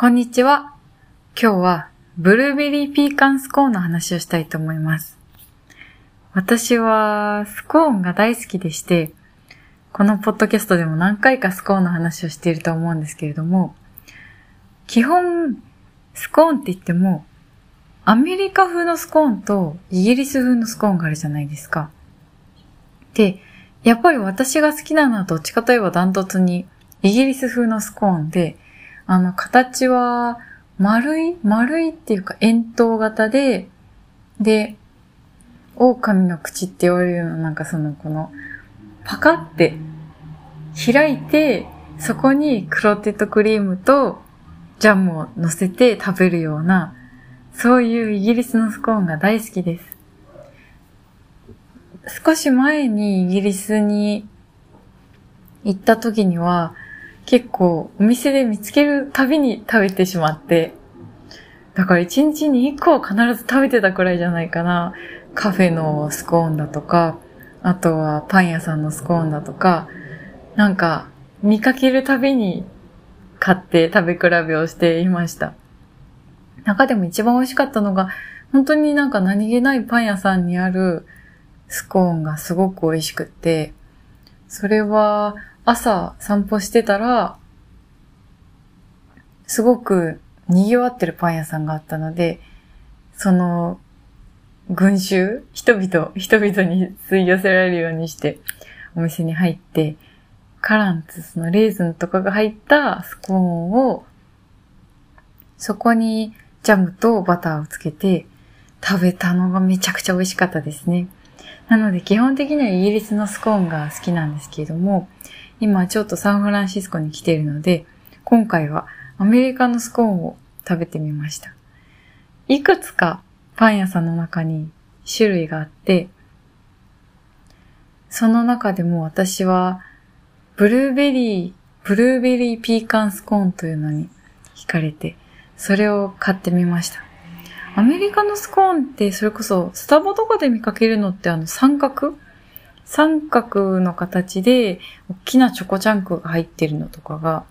こんにちは。今日はブルーベリーピーカンスコーンの話をしたいと思います。私はスコーンが大好きでして、このポッドキャストでも何回かスコーンの話をしていると思うんですけれども、基本、スコーンって言っても、アメリカ風のスコーンとイギリス風のスコーンがあるじゃないですか。で、やっぱり私が好きなのはどっちかといえばダントツにイギリス風のスコーンで、あの、形は丸い丸いっていうか円筒型で、で、狼の口って言われるような、なんかその、この、パカって開いて、そこにクロテッドクリームとジャムを乗せて食べるような、そういうイギリスのスコーンが大好きです。少し前にイギリスに行った時には、結構お店で見つけるたびに食べてしまって、だから一日に一個は必ず食べてたくらいじゃないかな。カフェのスコーンだとか、あとはパン屋さんのスコーンだとか、なんか見かけるたびに買って食べ比べをしていました。中でも一番美味しかったのが、本当になんか何気ないパン屋さんにあるスコーンがすごく美味しくって、それは朝散歩してたら、すごく賑わってるパン屋さんがあったので、その、群衆人々、人々に吸い寄せられるようにして、お店に入って、カランツスのレーズンとかが入ったスコーンを、そこにジャムとバターをつけて食べたのがめちゃくちゃ美味しかったですね。なので基本的にはイギリスのスコーンが好きなんですけれども、今ちょっとサンフランシスコに来ているので、今回はアメリカのスコーンを食べてみました。いくつかパン屋さんの中に種類があって、その中でも私はブルーベリー、ブルーベリーピーカンスコーンというのに惹かれて、それを買ってみました。アメリカのスコーンってそれこそスタバとかで見かけるのってあの三角三角の形で大きなチョコチャンクが入ってるのとかが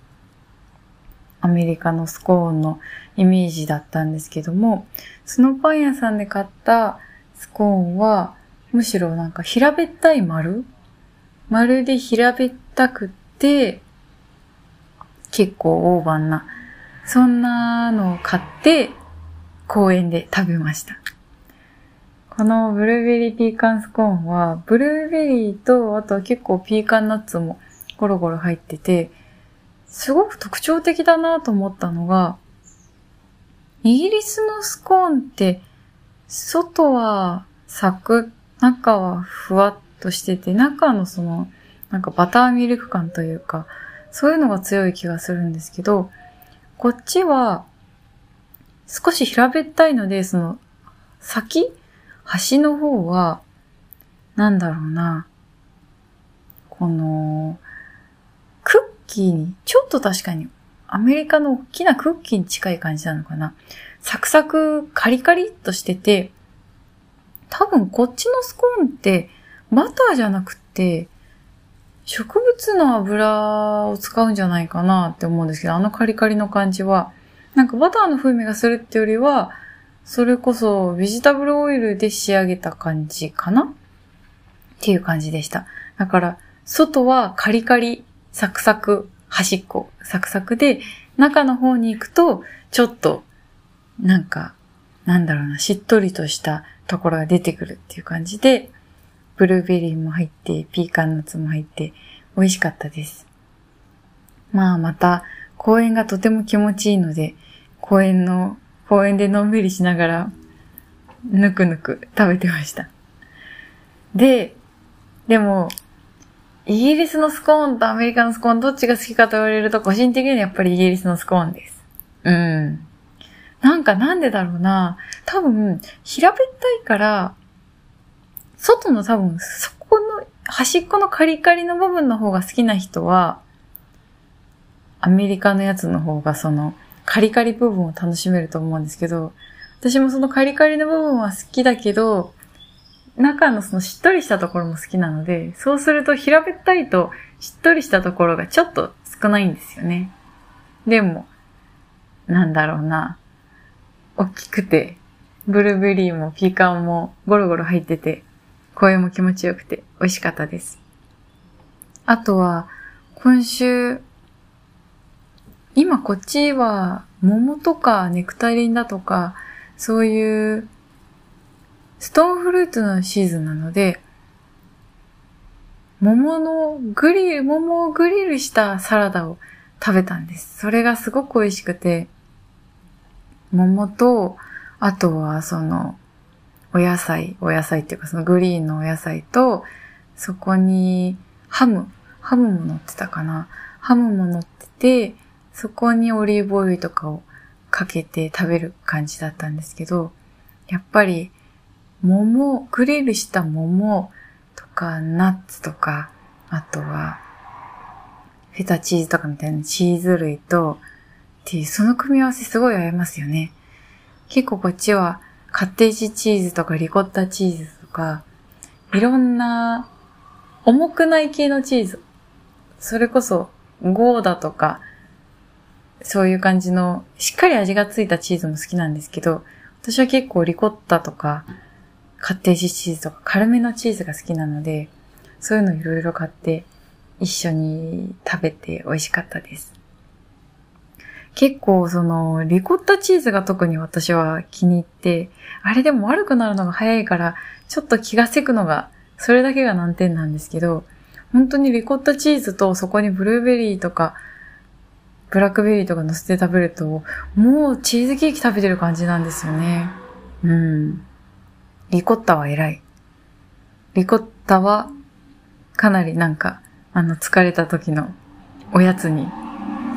アメリカのスコーンのイメージだったんですけども、そのパン屋さんで買ったスコーンはむしろなんか平べったい丸？丸で平べったくって、結構大判な、そんなのを買って公園で食べました。このブルーベリーピーカンスコーンは、ブルーベリーと、あと結構ピーカンナッツもゴロゴロ入ってて、すごく特徴的だなと思ったのが、イギリスのスコーンって、外はサク、中はふわっとしてて、中のその、なんかバターミルク感というか、そういうのが強い気がするんですけど、こっちは少し平べったいので、その、先端の方は、なんだろうな。この、クッキーに、ちょっと確かに、アメリカの大きなクッキーに近い感じなのかな。サクサク、カリカリっとしてて、多分こっちのスコーンって、バターじゃなくて、植物の油を使うんじゃないかなって思うんですけど、あのカリカリの感じは、なんかバターの風味がするってよりは、それこそベジタブルオイルで仕上げた感じかな？っていう感じでした。だから、外はカリカリ、サクサク、端っこ、サクサクで、中の方に行くと、ちょっと、なんか、なんだろうな、しっとりとしたところが出てくるっていう感じで、ブルーベリーも入って、ピーカンナッツも入って、美味しかったです。まあまた、公園がとても気持ちいいので、公園の、公園でのんびりしながら、ぬくぬく食べてました。で、でも、イギリスのスコーンとアメリカのスコーンどっちが好きかと言われると個人的にはやっぱりイギリスのスコーンです。うん。なんかなんでだろうな。多分、平べったいから、外の多分、そこの端っこのカリカリの部分の方が好きな人は、アメリカのやつの方がそのカリカリ部分を楽しめると思うんですけど、私もそのカリカリの部分は好きだけど、中のそのしっとりしたところも好きなので、そうすると平べったいとしっとりしたところがちょっと少ないんですよね。でも、なんだろうな、大きくて、ブルーベリーもピーカンもゴロゴロ入ってて、声も気持ちよくて美味しかったです。あとは、今週、今こっちは桃とかネクタリンだとか、そういうストーンフルーツのシーズンなので、桃のグリル、桃をグリルしたサラダを食べたんです。それがすごく美味しくて、桃と、あとはその、お野菜、お野菜っていうかそのグリーンのお野菜と、そこにハム、ハムも乗ってたかな。ハムも乗ってて、そこにオリーブオイルとかをかけて食べる感じだったんですけど、やっぱり桃、グリルした桃とかナッツとか、あとはフェタチーズとかみたいなチーズ類と、っていう、その組み合わせすごい合いますよね。結構こっちはカッテージチーズとかリコッタチーズとか、いろんな重くない系のチーズ。それこそゴーダとか、そういう感じの、しっかり味がついたチーズも好きなんですけど、私は結構リコッタとか、カッテージチーズとか軽めのチーズが好きなので、そういうのいろいろ買って一緒に食べて美味しかったです。結構その、リコッタチーズが特に私は気に入って、あれでも悪くなるのが早いから、ちょっと気がせくのが、それだけが難点なんですけど、本当にリコッタチーズとそこにブルーベリーとか、ブラックベリーとか乗せて食べると、もうチーズケーキ食べてる感じなんですよね。うん。リコッタは偉い。リコッタは、かなりなんか、あの、疲れた時のおやつに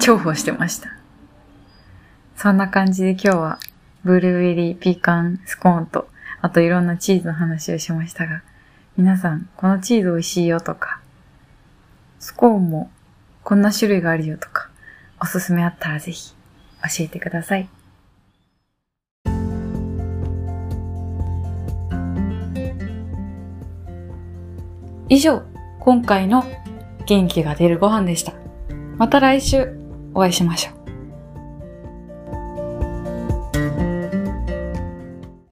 重宝してました。そんな感じで今日は、ブルーベリーピーカンスコーンと、あといろんなチーズの話をしましたが、皆さん、このチーズ美味しいよとか、スコーンもこんな種類があるよとか、おすすめあったらぜひ教えてください。以上、今回の元気が出るご飯でした。また来週お会いしましょう。